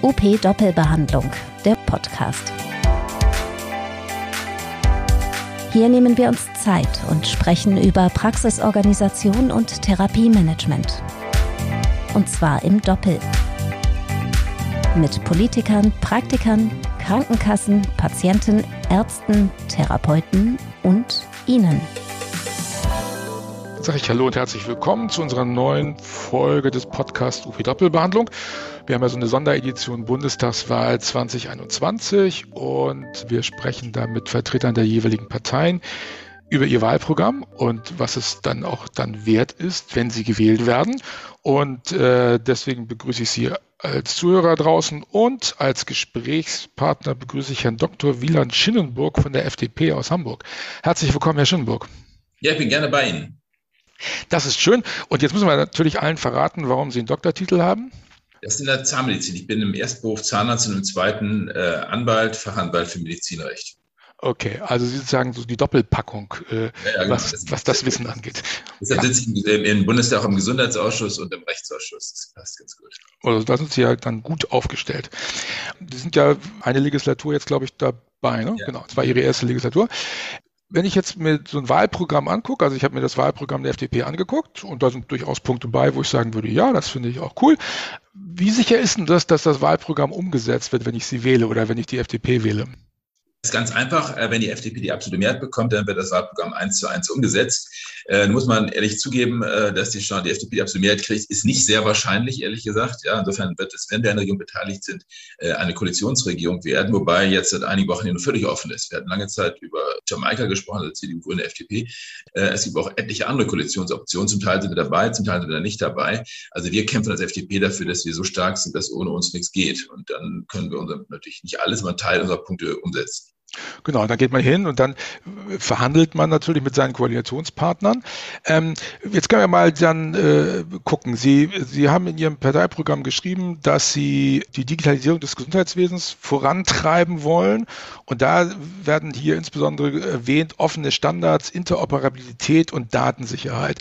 UP Doppelbehandlung, der Podcast. Hier nehmen wir uns Zeit und sprechen über Praxisorganisation und Therapiemanagement. Und zwar im Doppel. Mit Politikern, Praktikern, Krankenkassen, Patienten, Ärzten, Therapeuten und Ihnen sage ich Hallo und herzlich willkommen zu unserer neuen Folge des Podcasts UP Doppelbehandlung. Wir haben ja so eine Sonderedition Bundestagswahl 2021 und wir sprechen da mit Vertretern der jeweiligen Parteien über ihr Wahlprogramm und was es dann auch dann wert ist, wenn sie gewählt werden. Und äh, deswegen begrüße ich Sie als Zuhörer draußen und als Gesprächspartner begrüße ich Herrn Dr. Wieland Schinnenburg von der FDP aus Hamburg. Herzlich willkommen, Herr Schinnenburg. Ja, ich bin gerne bei Ihnen. Das ist schön. Und jetzt müssen wir natürlich allen verraten, warum Sie einen Doktortitel haben. Das ist in der Zahnmedizin. Ich bin im ersten Beruf Zahnarzt und im zweiten äh, Anwalt, Fachanwalt für Medizinrecht. Okay, also Sie sagen so die Doppelpackung, äh, ja, genau. was, das, was das Wissen angeht. Deshalb ja. sitze ich im, im Bundestag im Gesundheitsausschuss und im Rechtsausschuss. Das passt ganz gut. Also da sind Sie ja dann gut aufgestellt. Sie sind ja eine Legislatur jetzt, glaube ich, dabei. Ne? Ja. Genau, es war Ihre erste Legislatur wenn ich jetzt mir so ein Wahlprogramm angucke, also ich habe mir das Wahlprogramm der FDP angeguckt und da sind durchaus Punkte bei, wo ich sagen würde, ja, das finde ich auch cool. Wie sicher ist denn das, dass das Wahlprogramm umgesetzt wird, wenn ich sie wähle oder wenn ich die FDP wähle? Ist ganz einfach. Äh, wenn die FDP die absolute Mehrheit bekommt, dann wird das Wahlprogramm eins zu eins umgesetzt. Äh, muss man ehrlich zugeben, äh, dass die, die FDP die absolute Mehrheit kriegt, ist nicht sehr wahrscheinlich, ehrlich gesagt. Ja, insofern wird es, wenn wir in der Regierung beteiligt sind, äh, eine Koalitionsregierung werden, wobei jetzt seit einigen Wochen hier nur völlig offen ist. Wir hatten lange Zeit über Jamaika gesprochen, also CDU, Grüne, FDP. Äh, es gibt auch etliche andere Koalitionsoptionen. Zum Teil sind wir dabei, zum Teil sind wir da nicht dabei. Also wir kämpfen als FDP dafür, dass wir so stark sind, dass ohne uns nichts geht. Und dann können wir unser, natürlich nicht alles, aber einen Teil unserer Punkte umsetzen. Genau, da geht man hin und dann verhandelt man natürlich mit seinen Koalitionspartnern. Ähm, jetzt können wir mal dann äh, gucken. Sie, Sie haben in Ihrem Parteiprogramm geschrieben, dass Sie die Digitalisierung des Gesundheitswesens vorantreiben wollen. Und da werden hier insbesondere erwähnt offene Standards, Interoperabilität und Datensicherheit.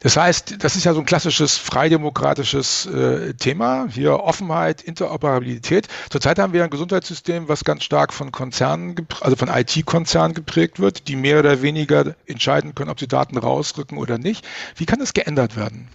Das heißt, das ist ja so ein klassisches freidemokratisches äh, Thema. Hier Offenheit, Interoperabilität. Zurzeit haben wir ein Gesundheitssystem, was ganz stark von Konzernen also von IT-Konzernen geprägt wird, die mehr oder weniger entscheiden können, ob sie Daten rausrücken oder nicht. Wie kann das geändert werden?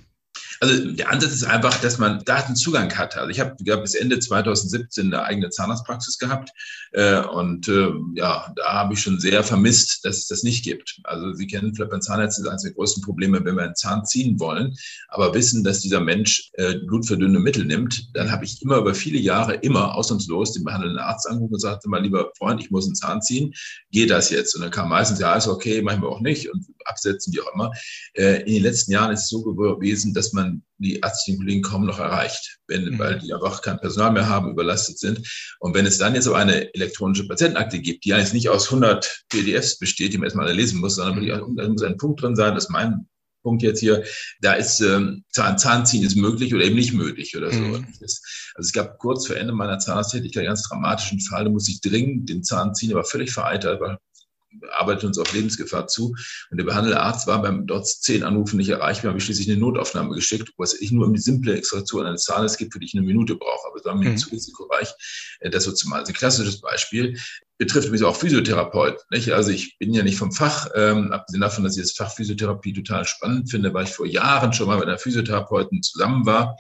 Also der Ansatz ist einfach, dass man Datenzugang hat. Also ich habe bis Ende 2017 eine eigene Zahnarztpraxis gehabt äh, und äh, ja, da habe ich schon sehr vermisst, dass es das nicht gibt. Also Sie kennen vielleicht beim Zahnarzt ist eines der größten Probleme, wenn wir einen Zahn ziehen wollen, aber wissen, dass dieser Mensch äh, blutverdünnende Mittel nimmt, dann habe ich immer über viele Jahre immer ausnahmslos den behandelnden Arzt angerufen und sagte, mein lieber Freund, ich muss einen Zahn ziehen, geht das jetzt? Und dann kam meistens, ja, ist okay, wir auch nicht und absetzen, wie auch immer. Äh, in den letzten Jahren ist es so gewesen, dass man die ärztlichen Kollegen kaum noch erreicht, wenn, mhm. weil die einfach kein Personal mehr haben, überlastet sind. Und wenn es dann jetzt aber eine elektronische Patientenakte gibt, die jetzt nicht aus 100 PDFs besteht, die man erstmal alle lesen muss, sondern mhm. da muss ein Punkt drin sein, das ist mein Punkt jetzt hier, da ist ähm, Zahn, Zahnziehen ist möglich oder eben nicht möglich oder so. Mhm. Also es gab kurz vor Ende meiner Zahnarzttätigkeit einen ganz dramatischen Fall, da musste ich dringend den Zahn ziehen, aber völlig vereitert, weil arbeitet uns auf Lebensgefahr zu. Und der behandelnde Arzt war beim dort zehn Anrufen nicht erreichbar, habe ich schließlich eine Notaufnahme geschickt, wo es nicht nur um die simple Extraktion eines Zahnes gibt, für die ich eine Minute brauche. Aber es war mir mhm. zu risikoreich. Äh, das so zumal. Also ein klassisches Beispiel betrifft mich auch Physiotherapeut. Nicht? Also ich bin ja nicht vom Fach, ähm, abgesehen davon, dass ich das Fach Physiotherapie total spannend finde, weil ich vor Jahren schon mal mit einer Physiotherapeuten zusammen war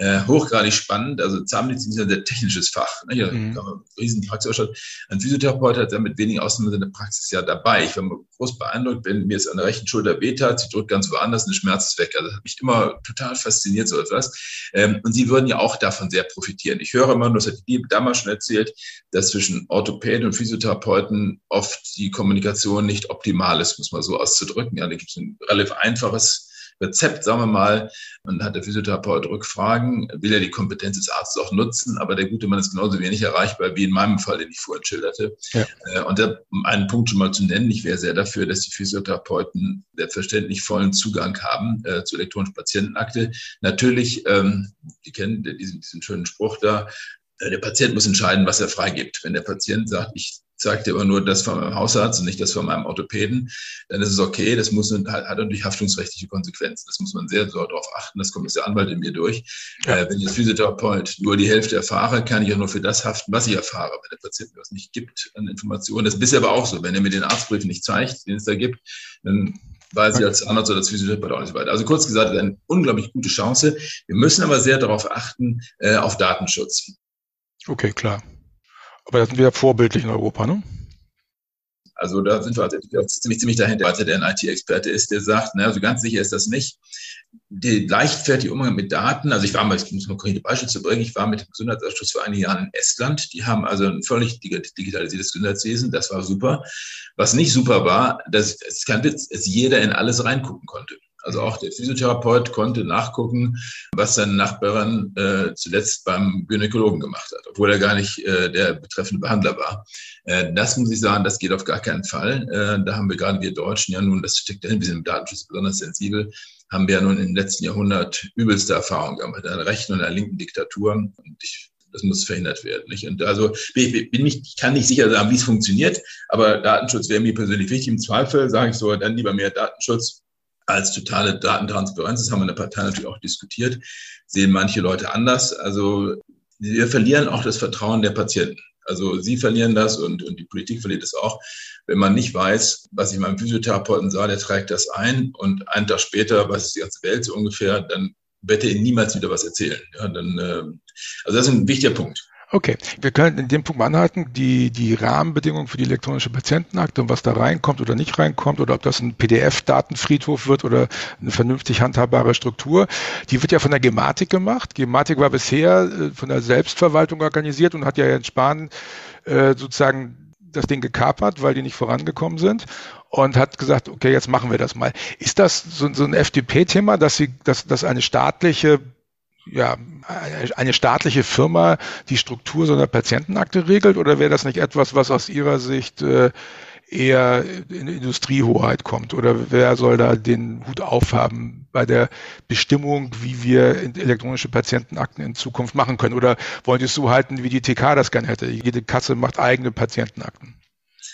äh, hochgradig spannend. Also Zahnmedizin ist ein sehr technisches Fach. Ne? Hier mhm. riesen Praxisausstattung. Ein Physiotherapeut hat damit wenigen Ausnahmen seine Praxis ja dabei. Ich war groß beeindruckt, wenn mir jetzt an der rechten Schulter wehtat, sie drückt ganz woanders, ein Schmerz ist weg. Also das hat mich immer total fasziniert, so etwas. Ähm, und sie würden ja auch davon sehr profitieren. Ich höre immer, das hat die damals schon erzählt, dass zwischen Orthopäden und Physiotherapeuten oft die Kommunikation nicht optimal ist, muss man so auszudrücken. Ja, da gibt es ein relativ einfaches Rezept, sagen wir mal, und hat der Physiotherapeut Rückfragen, will er die Kompetenz des Arztes auch nutzen, aber der gute Mann ist genauso wenig erreichbar wie in meinem Fall, den ich vorhin schilderte. Ja. Äh, und da, um einen Punkt schon mal zu nennen, ich wäre sehr dafür, dass die Physiotherapeuten selbstverständlich vollen Zugang haben äh, zur elektronischen Patientenakte. Natürlich, ähm, die kennen diesen, diesen schönen Spruch da, der Patient muss entscheiden, was er freigibt. Wenn der Patient sagt, ich zeigt dir aber nur das von meinem Hausarzt und nicht das von meinem Orthopäden, dann ist es okay. Das muss hat, natürlich haftungsrechtliche Konsequenzen. Das muss man sehr darauf achten. Das kommt jetzt der Anwalt in mir durch. Ja. Äh, wenn ich als Physiotherapeut nur die Hälfte erfahre, kann ich auch nur für das haften, was ich erfahre. Wenn der Patient mir was nicht gibt an Informationen, das ist bisher aber auch so. Wenn er mir den Arztbrief nicht zeigt, den es da gibt, dann weiß ich als Arzt oder als Physiotherapeut auch nicht weiter. Also kurz gesagt, eine unglaublich gute Chance. Wir müssen aber sehr darauf achten, äh, auf Datenschutz. Okay, klar. Aber das sind wir vorbildlich in Europa, ne? Also da sind wir also ziemlich, ziemlich dahinter, weil der ein IT-Experte ist, der sagt, na, also ganz sicher ist das nicht. Der leichtfertige Umgang mit Daten, also ich war mal, ich muss mal konkrete Beispiele zu bringen, ich war mit dem Gesundheitsausschuss vor einigen Jahren in Estland, die haben also ein völlig digitalisiertes Gesundheitswesen, das war super. Was nicht super war, dass, es ist kein Witz, dass jeder in alles reingucken konnte. Also auch der Physiotherapeut konnte nachgucken, was seine Nachbarin äh, zuletzt beim Gynäkologen gemacht hat, obwohl er gar nicht äh, der betreffende Behandler war. Äh, das muss ich sagen, das geht auf gar keinen Fall. Äh, da haben wir gerade wir Deutschen ja nun, das steckt dahin, wir sind im Datenschutz besonders sensibel, haben wir ja nun im letzten Jahrhundert übelste Erfahrungen gemacht mit einer rechten und einer linken Diktatur. Und ich das muss verhindert werden. Nicht? Und also bin nicht, ich kann nicht sicher sagen, wie es funktioniert, aber Datenschutz wäre mir persönlich wichtig. Im Zweifel sage ich so, dann lieber mehr Datenschutz als totale Datentransparenz. Das haben wir in der Partei natürlich auch diskutiert. Sehen manche Leute anders. Also wir verlieren auch das Vertrauen der Patienten. Also sie verlieren das und, und die Politik verliert es auch, wenn man nicht weiß, was ich meinem Physiotherapeuten sah, der trägt das ein und einen Tag später weiß es die ganze Welt so ungefähr, dann wird er ihnen niemals wieder was erzählen. Ja, dann, äh, also das ist ein wichtiger Punkt. Okay, wir können in dem Punkt mal anhalten, die, die Rahmenbedingungen für die elektronische Patientenakte und was da reinkommt oder nicht reinkommt oder ob das ein PDF-Datenfriedhof wird oder eine vernünftig handhabbare Struktur, die wird ja von der Gematik gemacht. Gematik war bisher äh, von der Selbstverwaltung organisiert und hat ja in Spanien äh, sozusagen das Ding gekapert, weil die nicht vorangekommen sind und hat gesagt, okay, jetzt machen wir das mal. Ist das so, so ein FDP-Thema, dass sie, dass, dass eine staatliche ja, eine staatliche Firma die Struktur so einer Patientenakte regelt oder wäre das nicht etwas, was aus Ihrer Sicht äh, eher in Industriehoheit kommt? Oder wer soll da den Hut aufhaben bei der Bestimmung, wie wir elektronische Patientenakten in Zukunft machen können? Oder wollen Sie es so halten, wie die TK das gerne hätte? Jede Kasse macht eigene Patientenakten.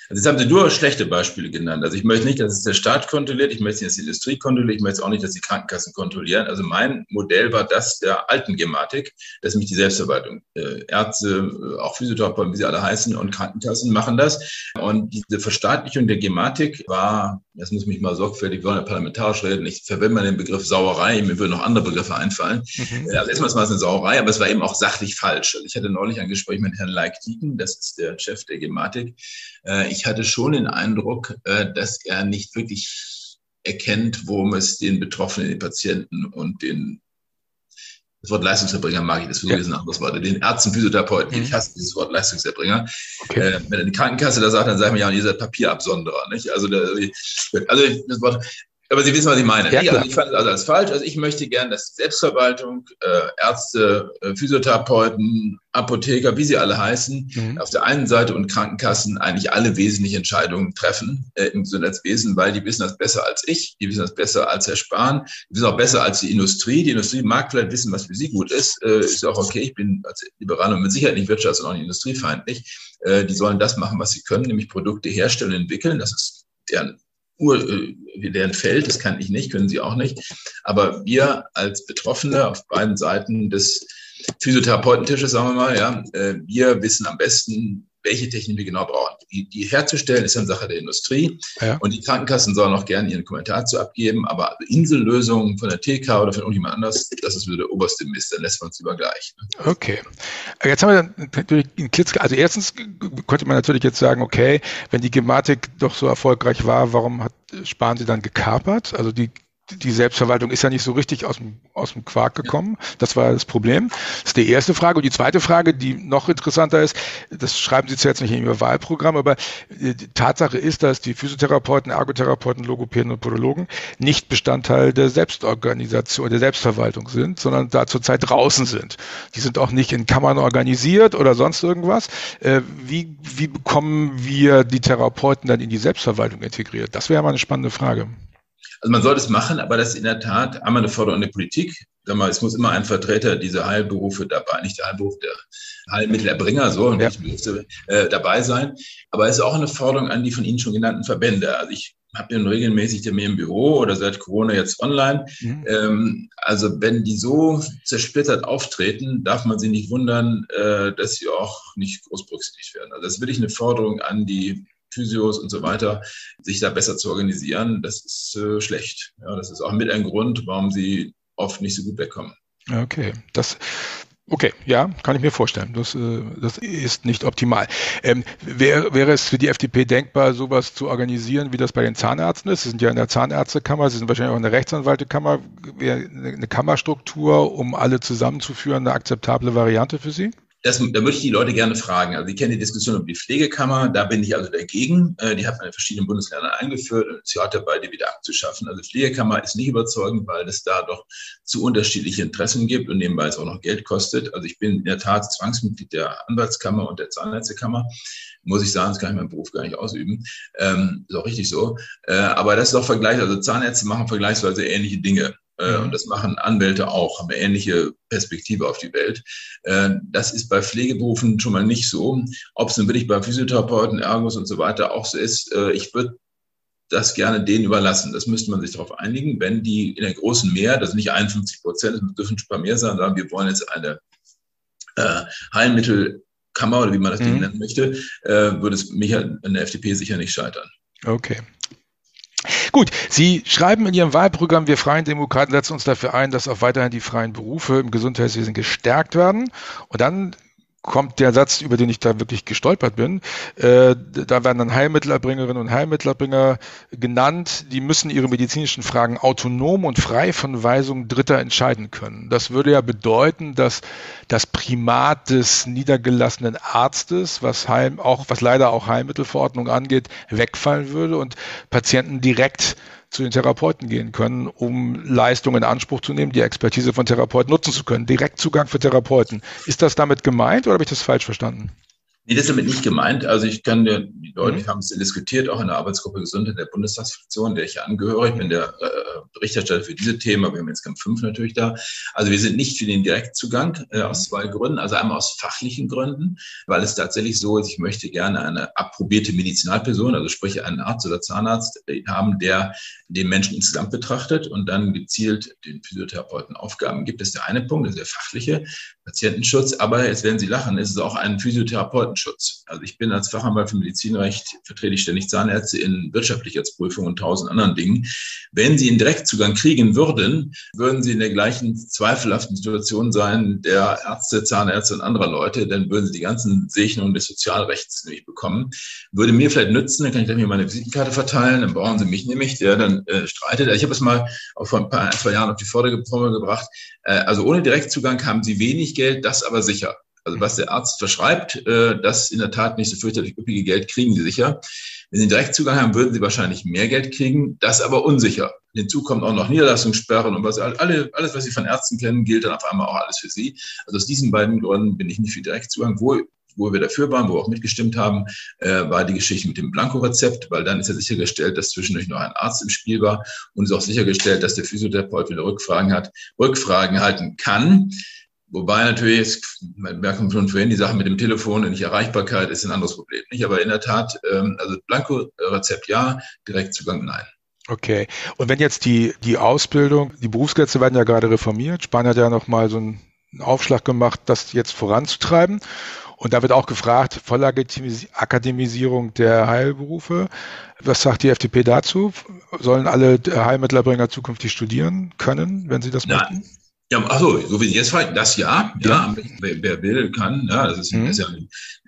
Also jetzt haben Sie nur schlechte Beispiele genannt. Also ich möchte nicht, dass es der Staat kontrolliert, ich möchte nicht, dass die Industrie kontrolliert, ich möchte auch nicht, dass die Krankenkassen kontrollieren. Also mein Modell war das der alten Gematik, dass nämlich die Selbstverwaltung. Äh, Ärzte, äh, auch Physiotherapeuten, wie sie alle heißen, und Krankenkassen machen das. Und diese Verstaatlichung der Gematik war, das muss mich mal sorgfältig, wir wollen ja parlamentarisch reden, ich verwende mal den Begriff Sauerei, mir würden noch andere Begriffe einfallen. Mhm. Also erstmal war es eine Sauerei, aber es war eben auch sachlich falsch. Also ich hatte neulich ein Gespräch mit Herrn Leik-Dieken, das ist der Chef der Gematik. Äh, ich hatte schon den Eindruck, äh, dass er nicht wirklich erkennt, worum es den Betroffenen, den Patienten und den das Wort Leistungserbringer mag ich, das ist ja. ein anderes Wort. Den Ärzten, Physiotherapeuten, mhm. ich hasse dieses Wort Leistungserbringer. Okay. Äh, wenn er die Krankenkasse da sagt, dann sagen wir ja, ihr seid Papierabsonderer. Nicht? Also, da, also das Wort aber Sie wissen, was ich meine. Ja, also ich fand es also als falsch. Also ich möchte gern, dass Selbstverwaltung, äh, Ärzte, äh, Physiotherapeuten, Apotheker, wie sie alle heißen, mhm. auf der einen Seite und Krankenkassen eigentlich alle wesentlichen Entscheidungen treffen äh, im Gesundheitswesen, weil die wissen das besser als ich, die wissen das besser als Herr Spahn, die wissen auch besser als die Industrie. Die Industrie mag vielleicht wissen, was für sie gut ist. Äh, ist auch okay. Ich bin als Liberal und mit Sicherheit nicht wirtschafts- und auch nicht industriefeindlich. Äh, die sollen das machen, was sie können, nämlich Produkte herstellen und entwickeln. Das ist deren Ur, äh, deren Feld, das kann ich nicht, können Sie auch nicht. Aber wir als Betroffene auf beiden Seiten des Physiotherapeutentisches, sagen wir mal, ja, äh, wir wissen am besten, welche Technik wir genau brauchen. Die, die herzustellen ist dann Sache der Industrie ja. und die Krankenkassen sollen auch gerne ihren Kommentar zu abgeben, aber Insellösungen von der TK oder von irgendjemand anders, das ist wieder der oberste Mist, dann lässt man uns lieber gleich. Ne? Okay. Jetzt haben wir dann natürlich einen Klitz, also erstens könnte man natürlich jetzt sagen, okay, wenn die Gematik doch so erfolgreich war, warum hat Spahn sie dann gekapert? Also die die Selbstverwaltung ist ja nicht so richtig aus dem, aus dem Quark gekommen. Das war das Problem. Das ist die erste Frage. Und die zweite Frage, die noch interessanter ist, das schreiben Sie jetzt nicht in Ihr Wahlprogramm, aber die Tatsache ist, dass die Physiotherapeuten, Ergotherapeuten, Logopäden und Podologen nicht Bestandteil der Selbstorganisation, der Selbstverwaltung sind, sondern da zurzeit draußen sind. Die sind auch nicht in Kammern organisiert oder sonst irgendwas. Äh, wie, wie bekommen wir die Therapeuten dann in die Selbstverwaltung integriert? Das wäre mal eine spannende Frage. Also man sollte es machen, aber das ist in der Tat einmal eine Forderung an die Politik. Mal, es muss immer ein Vertreter dieser Heilberufe dabei, nicht der Heilberuf, der Heilmittelerbringer, so, ja. äh, dabei sein. Aber es ist auch eine Forderung an die von Ihnen schon genannten Verbände. Also ich habe den regelmäßig der mir im Büro oder seit Corona jetzt online. Mhm. Ähm, also wenn die so zersplittert auftreten, darf man sie nicht wundern, äh, dass sie auch nicht groß berücksichtigt werden. Also das ist wirklich eine Forderung an die Physios und so weiter, sich da besser zu organisieren. Das ist äh, schlecht. Ja, das ist auch mit ein Grund, warum sie oft nicht so gut wegkommen. Okay, das Okay, ja, kann ich mir vorstellen. Das, äh, das ist nicht optimal. Ähm, wär, wäre es für die FDP denkbar, sowas zu organisieren, wie das bei den Zahnärzten ist? Sie sind ja in der Zahnärztekammer, Sie sind wahrscheinlich auch in der Rechtsanwaltekammer. Wäre eine Kammerstruktur, um alle zusammenzuführen, eine akzeptable Variante für Sie? Das, da würde ich die Leute gerne fragen. Also, ich kenne die Diskussion um die Pflegekammer, da bin ich also dagegen. Äh, die hat man in verschiedenen Bundesländern eingeführt und sie hat dabei, die wieder abzuschaffen. Also, Pflegekammer ist nicht überzeugend, weil es da doch zu unterschiedliche Interessen gibt und nebenbei es auch noch Geld kostet. Also, ich bin in der Tat Zwangsmitglied der Anwaltskammer und der Zahnärztekammer. Muss ich sagen, das kann ich meinen Beruf gar nicht ausüben. Ähm, ist auch richtig so. Äh, aber das ist doch Vergleich. Also, Zahnärzte machen vergleichsweise ähnliche Dinge. Äh, und das machen Anwälte auch, haben eine ähnliche Perspektive auf die Welt. Äh, das ist bei Pflegeberufen schon mal nicht so. Ob es nun wirklich bei Physiotherapeuten, Ergos und so weiter auch so ist, äh, ich würde das gerne denen überlassen. Das müsste man sich darauf einigen, wenn die in der großen Mehr, das sind nicht 51 Prozent, das dürfen schon ein paar mehr sein, sagen, wir wollen jetzt eine äh, Heilmittelkammer oder wie man das mhm. nennen möchte, äh, würde es mich in der FDP sicher nicht scheitern. Okay. Gut, Sie schreiben in Ihrem Wahlprogramm, wir Freien Demokraten setzen uns dafür ein, dass auch weiterhin die freien Berufe im Gesundheitswesen gestärkt werden. Und dann kommt der Satz, über den ich da wirklich gestolpert bin. Äh, da werden dann Heilmittelerbringerinnen und Heilmittelerbringer genannt, die müssen ihre medizinischen Fragen autonom und frei von Weisungen Dritter entscheiden können. Das würde ja bedeuten, dass das Primat des niedergelassenen Arztes, was Heim, auch, was leider auch Heilmittelverordnung angeht, wegfallen würde und Patienten direkt zu den Therapeuten gehen können, um Leistungen in Anspruch zu nehmen, die Expertise von Therapeuten nutzen zu können. Direktzugang für Therapeuten. Ist das damit gemeint oder habe ich das falsch verstanden? Nee, das ist damit nicht gemeint. Also ich kann dir, die Leute mhm. haben es diskutiert, auch in der Arbeitsgruppe Gesundheit der Bundestagsfraktion, der ich ja angehöre. Ich bin der äh, Berichterstatter für diese Themen, aber wir haben jetzt Camp 5 natürlich da. Also wir sind nicht für den Direktzugang äh, aus zwei Gründen. Also einmal aus fachlichen Gründen, weil es tatsächlich so ist, ich möchte gerne eine approbierte Medizinalperson, also sprich einen Arzt oder Zahnarzt äh, haben, der den Menschen insgesamt betrachtet und dann gezielt den Physiotherapeuten Aufgaben gibt. Das ist der eine Punkt, das ist der fachliche Patientenschutz. Aber jetzt werden Sie lachen, ist es auch ein Physiotherapeutenschutz. Also ich bin als Fachanwalt für Medizinrecht, vertrete ich ständig Zahnärzte in Wirtschaftlichkeitsprüfungen und tausend anderen Dingen. Wenn Sie einen Direktzugang kriegen würden, würden Sie in der gleichen zweifelhaften Situation sein der Ärzte, Zahnärzte und anderer Leute, dann würden Sie die ganzen Segnungen des Sozialrechts nämlich bekommen. Würde mir vielleicht nützen, dann kann ich hier meine Visitenkarte verteilen, dann brauchen Sie mich nämlich, der dann äh, streitet. Ich habe es mal auch vor ein paar, ein, zwei Jahren auf die Vorderformel gebracht. Äh, also ohne Direktzugang haben Sie wenig Geld, das aber sicher. Also was der Arzt verschreibt, äh, das in der Tat nicht so fürchterlich üppige Geld kriegen Sie sicher. Wenn Sie Direktzugang haben, würden Sie wahrscheinlich mehr Geld kriegen, das aber unsicher. Hinzu kommt auch noch Niederlassungssperren und was alle, alles, was Sie von Ärzten kennen, gilt dann auf einmal auch alles für Sie. Also aus diesen beiden Gründen bin ich nicht für Direktzugang. Wo wo wir dafür waren, wo wir auch mitgestimmt haben, äh, war die Geschichte mit dem Blankorezept, weil dann ist ja sichergestellt, dass zwischendurch noch ein Arzt im Spiel war und ist auch sichergestellt, dass der Physiotherapeut, wenn er Rückfragen hat, Rückfragen halten kann. Wobei natürlich, wir merken schon vorhin, die Sache mit dem Telefon und nicht Erreichbarkeit ist ein anderes Problem. Nicht? Aber in der Tat, ähm, also Blanko-Rezept ja, Direktzugang nein. Okay. Und wenn jetzt die, die Ausbildung, die Berufsgesetze werden ja gerade reformiert. Spanien hat ja nochmal so einen Aufschlag gemacht, das jetzt voranzutreiben. Und da wird auch gefragt, Vollakademisierung der Heilberufe. Was sagt die FDP dazu? Sollen alle Heilmittelerbringer zukünftig studieren können, wenn sie das Nein. möchten? Ja, achso, so wie Sie jetzt fragen, das ja, ja, ja wer, wer, will, kann, ja, das ist, mhm. ist ja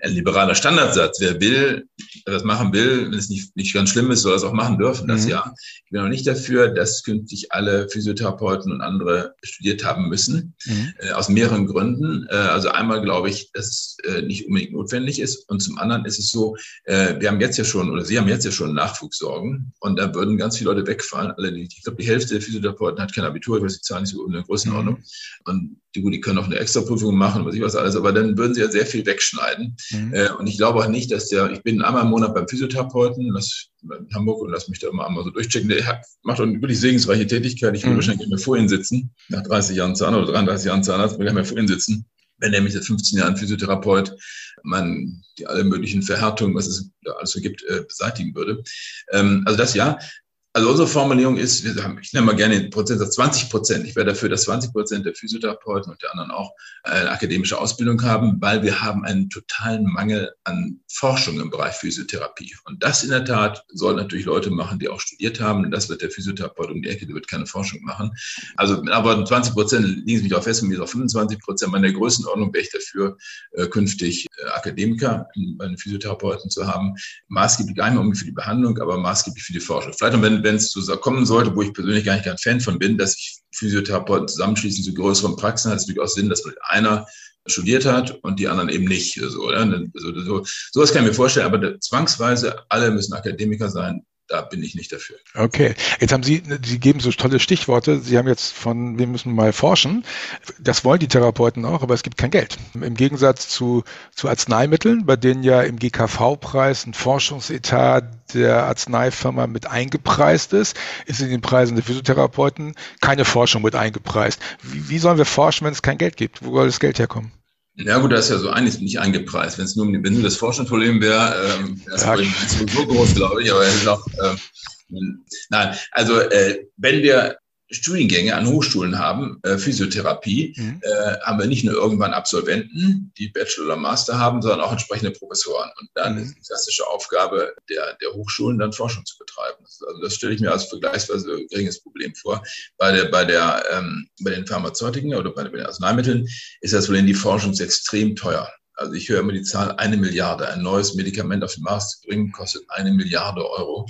ein, liberaler Standardsatz. Wer will, wer das machen will, wenn es nicht, nicht ganz schlimm ist, soll es auch machen dürfen, das mhm. ja. Ich bin auch nicht dafür, dass künftig alle Physiotherapeuten und andere studiert haben müssen, mhm. äh, aus mehreren Gründen. Äh, also einmal glaube ich, dass es äh, nicht unbedingt notwendig ist und zum anderen ist es so, äh, wir haben jetzt ja schon, oder Sie haben jetzt ja schon Nachwuchssorgen und da würden ganz viele Leute wegfallen. Alle, ich glaube, die Hälfte der Physiotherapeuten hat kein Abitur, ich weiß die Zahl nicht so in der Größenordnung. Und die, gut, die können auch eine Extraprüfung machen, was ich was alles, aber dann würden sie ja sehr viel wegschneiden. Mhm. Äh, und ich glaube auch nicht, dass der, ich bin einmal im Monat beim Physiotherapeuten das, in Hamburg und lass mich da immer einmal so durchchecken. Der hat, macht eine wirklich segensreiche Tätigkeit. Ich will mhm. wahrscheinlich mehr vor ihm sitzen, nach 30 Jahren Zahnarzt oder 33 Jahren Zahnarzt, will ich mehr vor ihm sitzen wenn mich seit 15 Jahren Physiotherapeut man die alle möglichen Verhärtungen, was es da alles so gibt, äh, beseitigen würde. Ähm, also das ja. Also unsere Formulierung ist, wir haben, ich nenne mal gerne den Prozentsatz 20 Prozent. Ich wäre dafür, dass 20 Prozent der Physiotherapeuten und der anderen auch eine akademische Ausbildung haben, weil wir haben einen totalen Mangel an Forschung im Bereich Physiotherapie. Und das in der Tat soll natürlich Leute machen, die auch studiert haben. Das wird der Physiotherapeut um die Ecke, der wird keine Forschung machen. Also, aber 20 Prozent liegen Sie mich auch fest, und ist auch 25 Prozent. Bei der Größenordnung wäre ich dafür, äh, künftig äh, Akademiker bei den Physiotherapeuten zu haben. Maßgeblich mehr für die Behandlung, aber maßgeblich für die Forschung. Vielleicht, wenn wenn es so kommen sollte, wo ich persönlich gar nicht kein Fan von bin, dass sich Physiotherapeuten zusammenschließen zu größeren Praxen, hat es durchaus Sinn, dass einer studiert hat und die anderen eben nicht. So, oder? So, so, sowas kann ich mir vorstellen, aber zwangsweise alle müssen Akademiker sein da bin ich nicht dafür. Okay, jetzt haben Sie, Sie geben so tolle Stichworte. Sie haben jetzt von, wir müssen mal forschen. Das wollen die Therapeuten auch, aber es gibt kein Geld. Im Gegensatz zu, zu Arzneimitteln, bei denen ja im GKV-Preis ein Forschungsetat der Arzneifirma mit eingepreist ist, ist in den Preisen der Physiotherapeuten keine Forschung mit eingepreist. Wie, wie sollen wir forschen, wenn es kein Geld gibt? Wo soll das Geld herkommen? Ja gut, da ist ja so einiges nicht eingepreist. Wenn es nur, wenn nur das Forschungsproblem wäre, ähm, das ja. so, so groß, glaube ich, aber es ist auch, ähm, nein, also äh, wenn wir Studiengänge an Hochschulen haben, äh, Physiotherapie, mhm. äh, haben wir nicht nur irgendwann Absolventen, die Bachelor oder Master haben, sondern auch entsprechende Professoren. Und dann mhm. ist die klassische Aufgabe der, der Hochschulen, dann Forschung zu betreiben. Also das stelle ich mir als vergleichsweise geringes Problem vor. Bei, der, bei, der, ähm, bei den Pharmazeutiken oder bei, bei den Arzneimitteln ist das wohl in die Forschung extrem teuer. Also ich höre immer die Zahl eine Milliarde. Ein neues Medikament auf den Markt zu bringen, kostet eine Milliarde Euro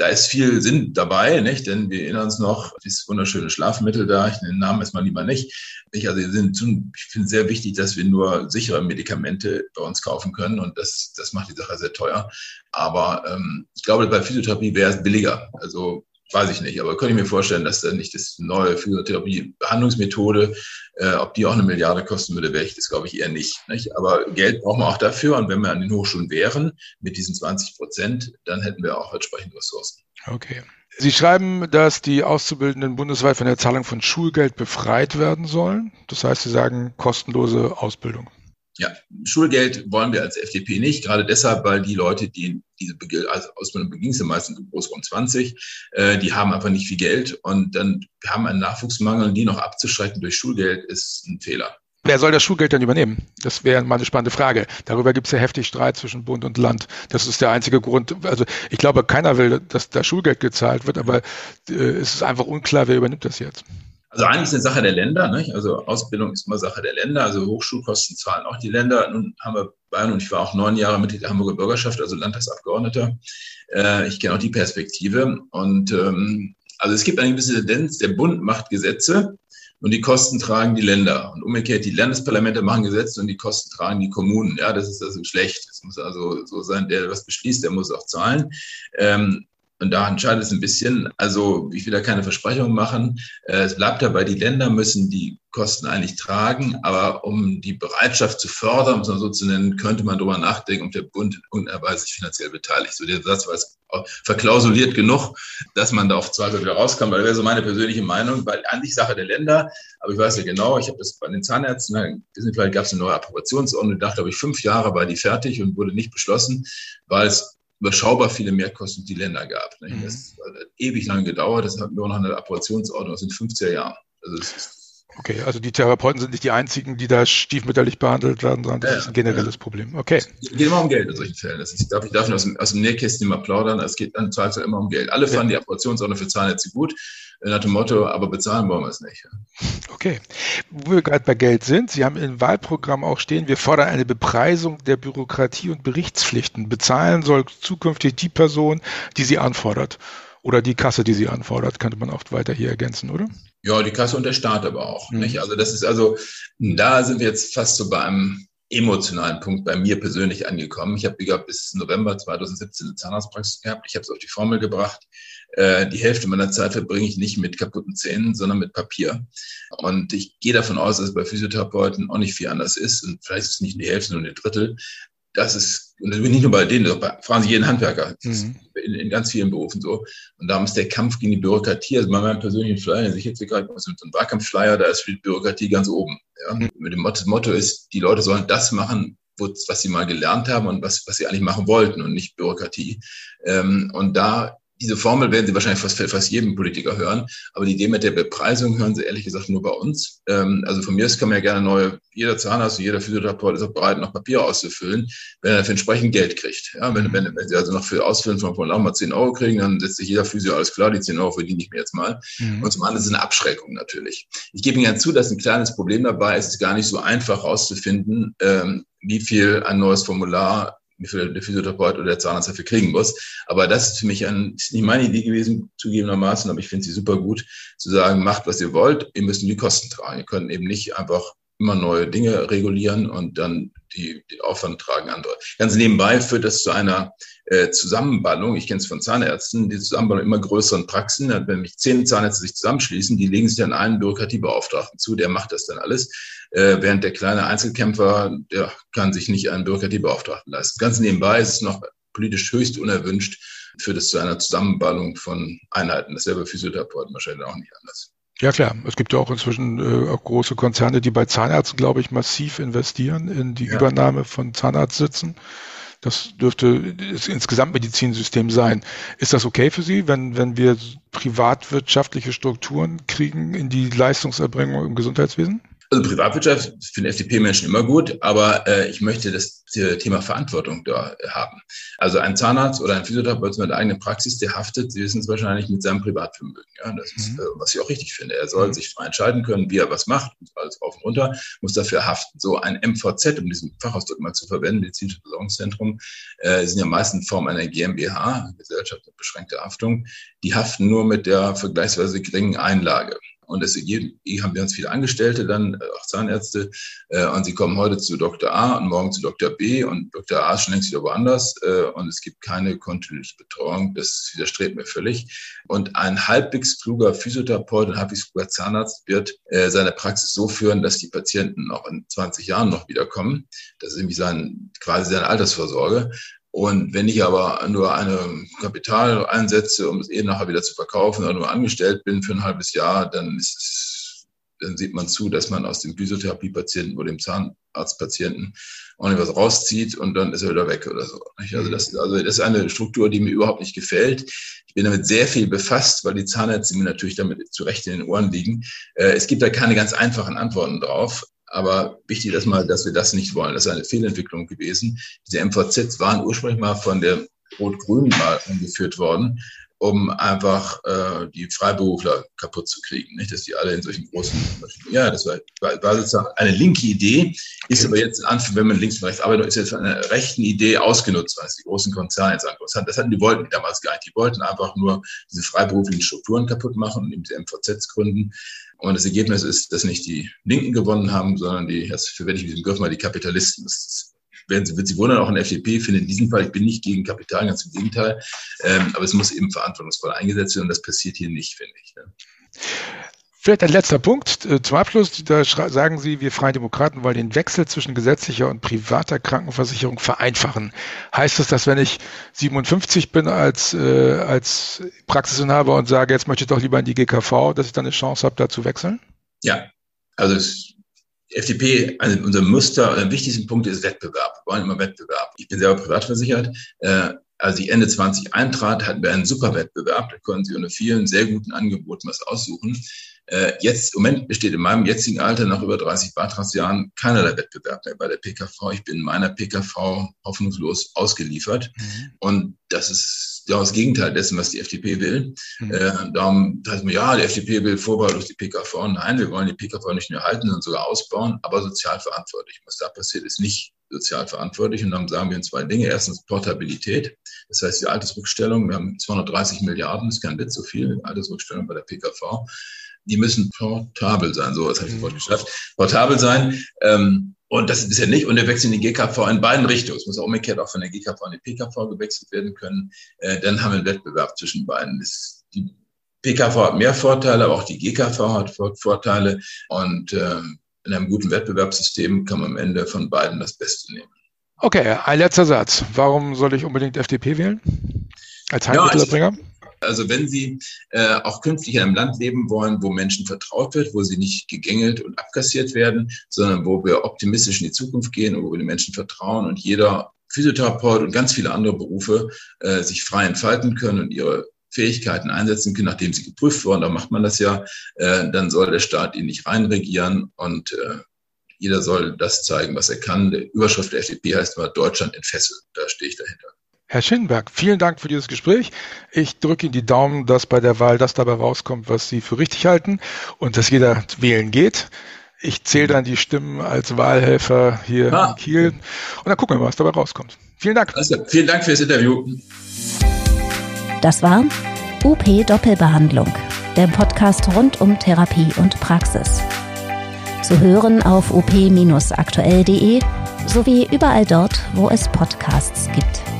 da ist viel Sinn dabei, nicht? Denn wir erinnern uns noch, dieses wunderschöne Schlafmittel da, ich nenne den Namen erstmal lieber nicht. Ich, also sind, ich finde es sehr wichtig, dass wir nur sichere Medikamente bei uns kaufen können und das, das macht die Sache sehr teuer. Aber ähm, ich glaube, bei Physiotherapie wäre es billiger. Also weiß ich nicht, aber könnte ich mir vorstellen, dass da nicht das neue Physiotherapie-Behandlungsmethode, äh, ob die auch eine Milliarde kosten würde, wäre ich das, glaube ich, eher nicht, nicht. Aber Geld brauchen wir auch dafür. Und wenn wir an den Hochschulen wären mit diesen 20 Prozent, dann hätten wir auch entsprechende Ressourcen. Okay. Sie schreiben, dass die Auszubildenden bundesweit von der Zahlung von Schulgeld befreit werden sollen. Das heißt, Sie sagen kostenlose Ausbildung. Ja, Schulgeld wollen wir als FDP nicht, gerade deshalb, weil die Leute, die diese also Ausbildung beginnen, sind meistens groß rund 20, äh, die haben einfach nicht viel Geld und dann haben einen Nachwuchsmangel und die noch abzuschrecken durch Schulgeld ist ein Fehler. Wer soll das Schulgeld dann übernehmen? Das wäre mal eine spannende Frage. Darüber gibt es ja heftig Streit zwischen Bund und Land. Das ist der einzige Grund. Also ich glaube, keiner will, dass da Schulgeld gezahlt wird, aber äh, es ist einfach unklar, wer übernimmt das jetzt. Also eigentlich ist eine Sache der Länder. Nicht? Also Ausbildung ist immer Sache der Länder. Also Hochschulkosten zahlen auch die Länder. Nun haben wir Bayern und ich war auch neun Jahre Mitglied der Hamburger Bürgerschaft, also Landtagsabgeordneter. Äh, ich kenne auch die Perspektive. Und ähm, also es gibt eine gewisse Tendenz, der Bund macht Gesetze und die Kosten tragen die Länder. Und umgekehrt, die Landesparlamente machen Gesetze und die Kosten tragen die Kommunen. Ja, das ist also schlecht. Es muss also so sein, der was beschließt, der muss auch zahlen. Ähm, und da entscheidet es ein bisschen. Also ich will da keine Versprechungen machen. Äh, es bleibt dabei, die Länder müssen die Kosten eigentlich tragen. Aber um die Bereitschaft zu fördern, um es so zu nennen, könnte man darüber nachdenken, ob der Bund in irgendeiner sich finanziell beteiligt. So der Satz war verklausuliert genug, dass man da auf Zweifel wieder rauskommt. Weil das wäre so meine persönliche Meinung, weil eigentlich Sache der Länder. Aber ich weiß ja genau, ich habe das bei den Zahnärzten, vielleicht gab es eine neue Approbationsordnung, dachte, glaube ich, fünf Jahre war die fertig und wurde nicht beschlossen, weil es überschaubar viele Mehrkosten die Länder gab. Mhm. Das hat ewig lange gedauert. Das hat nur noch eine Approbationsordnung aus den 50er Jahren. Also okay, also die Therapeuten sind nicht die einzigen, die da stiefmütterlich behandelt werden, sondern das ja, ist ein generelles ja. Problem. Okay. Es geht immer um Geld in solchen Fällen. Das ist, darf ich darf aus dem, aus dem Nähkästchen mal plaudern. Es geht dann Zweifel immer um Geld. Alle fanden die Approbationsordnung für Zahnärzte gut nach dem Motto, aber bezahlen wollen wir es nicht. Okay. Wo wir gerade bei Geld sind, Sie haben im Wahlprogramm auch stehen, wir fordern eine Bepreisung der Bürokratie und Berichtspflichten. Bezahlen soll zukünftig die Person, die sie anfordert. Oder die Kasse, die sie anfordert, könnte man oft weiter hier ergänzen, oder? Ja, die Kasse und der Staat aber auch. Mhm. Nicht? Also das ist also, da sind wir jetzt fast so bei einem emotionalen Punkt bei mir persönlich angekommen. Ich habe bis November 2017 eine Zahnarztpraxis gehabt. Ich habe es auf die Formel gebracht. Äh, die Hälfte meiner Zeit verbringe ich nicht mit kaputten Zähnen, sondern mit Papier. Und ich gehe davon aus, dass es bei Physiotherapeuten auch nicht viel anders ist. Und vielleicht ist es nicht die Hälfte, nur ein Drittel. Das ist, und das bin nicht nur bei denen, fragen Sie jeden Handwerker. Mhm. In, in, ganz vielen Berufen so. Und darum ist der Kampf gegen die Bürokratie, also bei meinem persönlichen Flyer, den ich jetzt gerade so ein Wahlkampfschleier, da ist Bürokratie ganz oben. Ja? Mhm. Mit dem Motto, das Motto ist, die Leute sollen das machen, was sie mal gelernt haben und was, was sie eigentlich machen wollten und nicht Bürokratie. Ähm, und da diese Formel werden Sie wahrscheinlich fast, fast jedem Politiker hören, aber die Idee mit der Bepreisung hören Sie ehrlich gesagt nur bei uns. Ähm, also von mir aus kann man ja gerne neue, jeder Zahnarzt und jeder Physiotherapeut ist auch bereit, noch Papier auszufüllen, wenn er dafür entsprechend Geld kriegt. Ja, wenn, wenn, wenn Sie also noch für Ausfüllen von Formular mal 10 Euro kriegen, dann setzt sich jeder Physio, alles klar, die 10 Euro verdiene ich mir jetzt mal. Mhm. Und zum anderen ist es eine Abschreckung natürlich. Ich gebe Ihnen zu, dass ein kleines Problem dabei ist, es ist gar nicht so einfach herauszufinden, ähm, wie viel ein neues Formular wie viel der Physiotherapeut oder der Zahnarzt dafür kriegen muss. Aber das ist für mich ein, ist nicht meine Idee gewesen, zugegebenermaßen, aber ich finde sie super gut, zu sagen, macht, was ihr wollt, ihr müsst die Kosten tragen. Ihr könnt eben nicht einfach immer neue Dinge regulieren und dann die, die Aufwand tragen andere. Ganz nebenbei führt das zu einer äh, Zusammenballung. Ich kenne es von Zahnärzten, die Zusammenballung immer größeren Praxen. Wenn mich zehn Zahnärzte sich zusammenschließen, die legen sich dann einen Bürokratiebeauftragten zu, der macht das dann alles. Äh, während der kleine Einzelkämpfer, der kann sich nicht einen Bürokratiebeauftragten leisten. Ganz nebenbei ist es noch politisch höchst unerwünscht, führt es zu einer Zusammenballung von Einheiten. Das ist ja bei Physiotherapeuten wahrscheinlich auch nicht anders. Ja klar, es gibt ja auch inzwischen äh, auch große Konzerne, die bei Zahnärzten, glaube ich, massiv investieren in die ja. Übernahme von Zahnarztsitzen. Das dürfte das insgesamt Medizinsystem sein. Ist das okay für Sie, wenn, wenn wir privatwirtschaftliche Strukturen kriegen in die Leistungserbringung im Gesundheitswesen? Also Privatwirtschaft für den FDP-Menschen immer gut, aber äh, ich möchte das Thema Verantwortung da haben. Also ein Zahnarzt oder ein Physiotherapeut mit einer eigenen Praxis, der haftet, Sie wissen es wahrscheinlich, mit seinem Privatvermögen. Ja, das ist, mhm. äh, was ich auch richtig finde. Er soll mhm. sich frei entscheiden können, wie er was macht, alles auf und runter, muss dafür haften. So ein MVZ, um diesen Fachausdruck mal zu verwenden, Medizinisches Versorgungszentrum, äh, sind ja meistens in Form einer GmbH, Gesellschaft mit beschränkter Haftung, die haften nur mit der vergleichsweise geringen Einlage. Und deswegen haben wir uns viele Angestellte dann, äh, auch Zahnärzte, äh, und sie kommen heute zu Dr. A und morgen zu Dr. B und Dr. A ist schon längst wieder woanders äh, und es gibt keine kontinuierliche Betreuung. Das widerstrebt mir völlig. Und ein halbwegs kluger Physiotherapeut und halbwegs kluger Zahnarzt wird äh, seine Praxis so führen, dass die Patienten auch in 20 Jahren noch wiederkommen. Das ist irgendwie sein, quasi seine Altersvorsorge. Und wenn ich aber nur eine Kapital einsetze, um es eh nachher wieder zu verkaufen oder nur angestellt bin für ein halbes Jahr, dann ist es, dann sieht man zu, dass man aus dem Physiotherapiepatienten oder dem Zahnarztpatienten ordentlich was rauszieht und dann ist er wieder weg oder so. Also das, also das ist eine Struktur, die mir überhaupt nicht gefällt. Ich bin damit sehr viel befasst, weil die Zahnärzte mir natürlich damit zu Recht in den Ohren liegen. Äh, es gibt da keine ganz einfachen Antworten drauf. Aber wichtig ist mal, dass wir das nicht wollen. Das ist eine Fehlentwicklung gewesen. Diese MVZs waren ursprünglich mal von der Rot-Grün mal angeführt worden, um einfach äh, die Freiberufler kaputt zu kriegen. Nicht, dass die alle in solchen großen, ja, das war, war sozusagen eine linke Idee, ist aber jetzt, wenn man links und rechts arbeitet, ist jetzt von einer rechten Idee ausgenutzt, was die großen Konzerne jetzt sagen. Das hatten die wollten damals gar nicht. Die wollten einfach nur diese freiberuflichen Strukturen kaputt machen und eben die MVZs gründen. Und das Ergebnis ist, dass nicht die Linken gewonnen haben, sondern die, jetzt verwende ich diesen Begriff mal, die Kapitalisten. Das werden Sie, wird Sie wundern, auch in der FDP finde in diesem Fall, ich bin nicht gegen Kapital, ganz im Gegenteil. Ähm, aber es muss eben verantwortungsvoll eingesetzt werden und das passiert hier nicht, finde ich. Ne? Vielleicht ein letzter Punkt äh, zum Abschluss. Da sagen Sie, wir Freien Demokraten wollen den Wechsel zwischen gesetzlicher und privater Krankenversicherung vereinfachen. Heißt das, dass wenn ich 57 bin als, äh, als Praxisinhaber und sage, jetzt möchte ich doch lieber in die GKV, dass ich dann eine Chance habe, da zu wechseln? Ja, also es, die FDP, also unser Muster, der wichtigste Punkt ist Wettbewerb. Wir wollen immer Wettbewerb. Ich bin selber privat versichert. Äh, als ich Ende 20 eintrat, hatten wir einen super Wettbewerb. Da konnten Sie unter vielen sehr guten Angeboten was aussuchen. Äh, jetzt, im Moment besteht in meinem jetzigen Alter nach über 30 Beitragsjahren keinerlei Wettbewerb mehr bei der PKV. Ich bin in meiner PKV hoffnungslos ausgeliefert. Mhm. Und das ist genau das Gegenteil dessen, was die FDP will. Mhm. Äh, darum heißt man, ja, die FDP will durch die PKV. Nein, wir wollen die PKV nicht nur halten, sondern sogar ausbauen, aber sozial verantwortlich. Was da passiert, ist nicht sozial verantwortlich. Und dann sagen wir zwei Dinge. Erstens Portabilität. Das heißt, die Altersrückstellung, wir haben 230 Milliarden, ist kein Witz so viel, Altersrückstellung bei der PKV die müssen portabel sein. So, was habe ich das Wort geschafft. Portabel sein. Ähm, Und das ist bisher nicht. Und wir wechseln die GKV in beiden Richtungen. Es muss auch umgekehrt auch von der GKV in die PKV gewechselt werden können. Äh, dann haben wir einen Wettbewerb zwischen beiden. Das, die PKV hat mehr Vorteile, aber auch die GKV hat Vorteile. Und äh, in einem guten Wettbewerbssystem kann man am Ende von beiden das Beste nehmen. Okay, ein letzter Satz. Warum soll ich unbedingt FDP wählen? Als Heilmittelerbringer? Ja, also wenn Sie äh, auch künftig in einem Land leben wollen, wo Menschen vertraut wird, wo sie nicht gegängelt und abkassiert werden, sondern wo wir optimistisch in die Zukunft gehen und wo wir den Menschen vertrauen und jeder Physiotherapeut und ganz viele andere Berufe äh, sich frei entfalten können und ihre Fähigkeiten einsetzen können, nachdem sie geprüft wurden, da macht man das ja, äh, dann soll der Staat ihn nicht reinregieren und äh, jeder soll das zeigen, was er kann. Die Überschrift der FDP heißt mal Deutschland entfesseln. Da stehe ich dahinter. Herr Schinberg, vielen Dank für dieses Gespräch. Ich drücke Ihnen die Daumen, dass bei der Wahl das dabei rauskommt, was Sie für richtig halten und dass jeder wählen geht. Ich zähle dann die Stimmen als Wahlhelfer hier ah. in Kiel und dann gucken wir mal, was dabei rauskommt. Vielen Dank. Also, vielen Dank für das Interview. Das war UP Doppelbehandlung, der Podcast rund um Therapie und Praxis. Zu hören auf op-aktuell.de sowie überall dort, wo es Podcasts gibt.